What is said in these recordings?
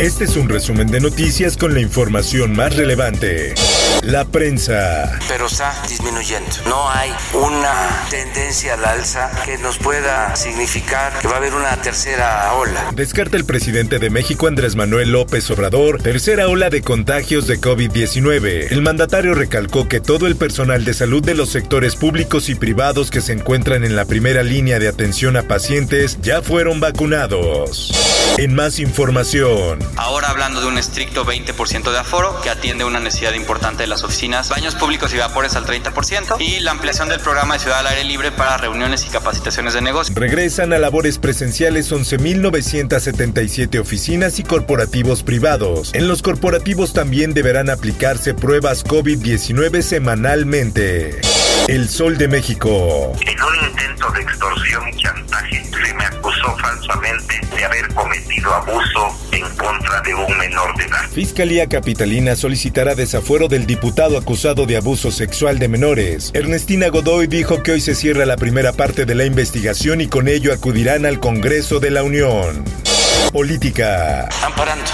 Este es un resumen de noticias con la información más relevante. La prensa. Pero está disminuyendo. No hay una tendencia al alza que nos pueda significar que va a haber una tercera ola. Descarta el presidente de México Andrés Manuel López Obrador tercera ola de contagios de COVID-19. El mandatario recalcó que todo el personal de salud de los sectores públicos y privados que se encuentran en la primera línea de atención a pacientes ya fueron vacunados. En más información. Ahora hablando de un estricto 20% de aforo que atiende una necesidad importante de las oficinas, baños públicos y vapores al 30% y la ampliación del programa de Ciudad al Aire Libre para reuniones y capacitaciones de negocio. Regresan a labores presenciales 11.977 oficinas y corporativos privados. En los corporativos también deberán aplicarse pruebas COVID-19 semanalmente. El Sol de México. En un intento de extorsión y chantaje se me acusó falsamente de haber cometido abuso en contra de un menor de edad. Fiscalía Capitalina solicitará desafuero del diputado acusado de abuso sexual de menores. Ernestina Godoy dijo que hoy se cierra la primera parte de la investigación y con ello acudirán al Congreso de la Unión. Política. Amparando.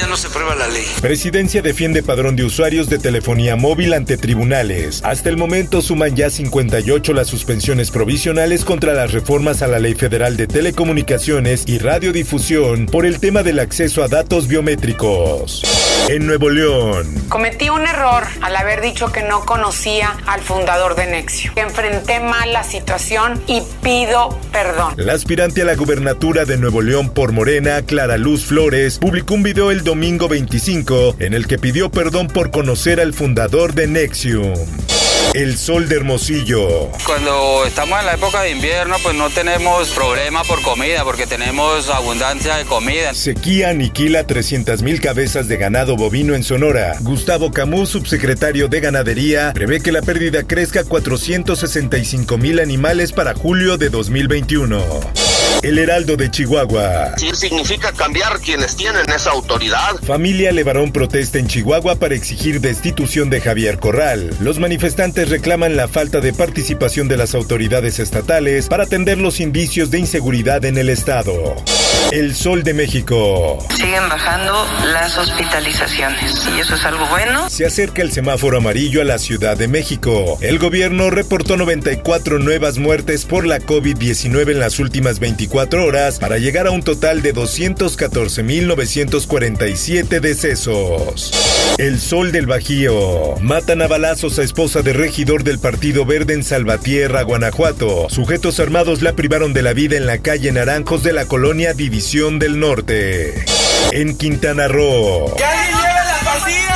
Todavía no se prueba la ley. Presidencia defiende padrón de usuarios de telefonía móvil ante tribunales. Hasta el momento suman ya 58 las suspensiones provisionales contra las reformas a la Ley Federal de Telecomunicaciones y Radiodifusión por el tema del acceso a datos biométricos. En Nuevo León. Cometí un error al haber dicho que no conocía al fundador de Nexio. Enfrenté mal la situación y pido perdón. La aspirante a la gubernatura de Nuevo León por Morena, Clara Luz Flores, publicó un video el domingo 25 en el que pidió perdón por conocer al fundador de Nexium. El sol de Hermosillo. Cuando estamos en la época de invierno, pues no tenemos problema por comida, porque tenemos abundancia de comida. Sequía aniquila 300.000 cabezas de ganado bovino en Sonora. Gustavo Camus, subsecretario de Ganadería, prevé que la pérdida crezca a 465.000 animales para julio de 2021. El Heraldo de Chihuahua. Sí, significa cambiar quienes tienen esa autoridad. Familia Levarón protesta en Chihuahua para exigir destitución de Javier Corral. Los manifestantes reclaman la falta de participación de las autoridades estatales para atender los indicios de inseguridad en el estado. El Sol de México. Siguen bajando las hospitalizaciones y eso es algo bueno. Se acerca el semáforo amarillo a la Ciudad de México. El gobierno reportó 94 nuevas muertes por la COVID-19 en las últimas 24 horas para llegar a un total de 214.947 decesos. El Sol del Bajío. Matan a balazos a esposa de regidor del Partido Verde en Salvatierra, Guanajuato. Sujetos armados la privaron de la vida en la calle Naranjos de la colonia División del Norte. En Quintana Roo. ¡Que alguien lleve las vacías!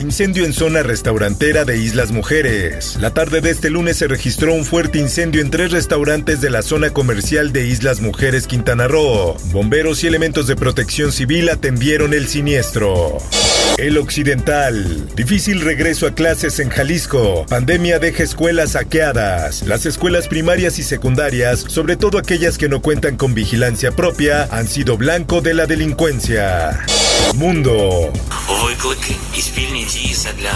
Incendio en zona restaurantera de Islas Mujeres. La tarde de este lunes se registró un fuerte incendio en tres restaurantes de la zona comercial de Islas Mujeres, Quintana Roo. Bomberos y elementos de protección civil atendieron el siniestro. El Occidental. Difícil regreso a clases en Jalisco. Pandemia deja escuelas saqueadas. Las escuelas primarias y secundarias, sobre todo aquellas que no cuentan con vigilancia propia, han sido blanco de la delincuencia. Mundo.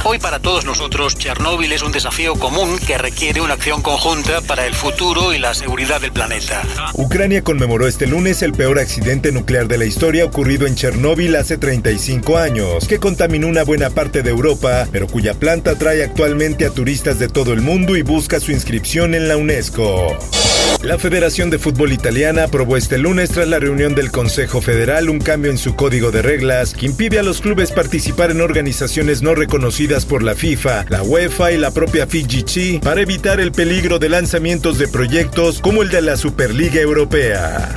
Hoy para todos nosotros Chernóbil es un desafío común que requiere una acción conjunta para el futuro y la seguridad del planeta. Ucrania conmemoró este lunes el peor accidente nuclear de la historia ocurrido en Chernóbil hace 35 años, que contaminó una buena parte de Europa, pero cuya planta atrae actualmente a turistas de todo el mundo y busca su inscripción en la UNESCO. La Federación de Fútbol Italiana aprobó este lunes tras la reunión del Consejo Federal un cambio en su código de reglas que impide a los clubes participar en organizaciones no reconocidas por la FIFA, la UEFA y la propia FIGC para evitar el peligro de lanzamientos de proyectos como el de la Superliga Europea.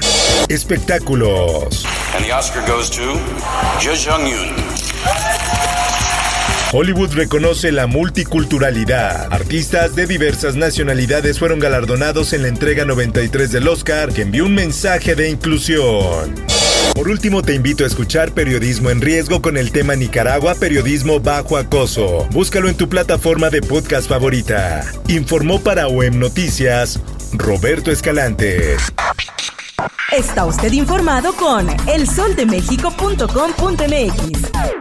Espectáculos. And the Oscar goes to. Hollywood reconoce la multiculturalidad. Artistas de diversas nacionalidades fueron galardonados en la entrega 93 del Oscar, que envió un mensaje de inclusión. Por último, te invito a escuchar Periodismo en Riesgo con el tema Nicaragua, Periodismo Bajo Acoso. Búscalo en tu plataforma de podcast favorita. Informó para OEM Noticias, Roberto Escalante. Está usted informado con elsoldemexico.com.mx.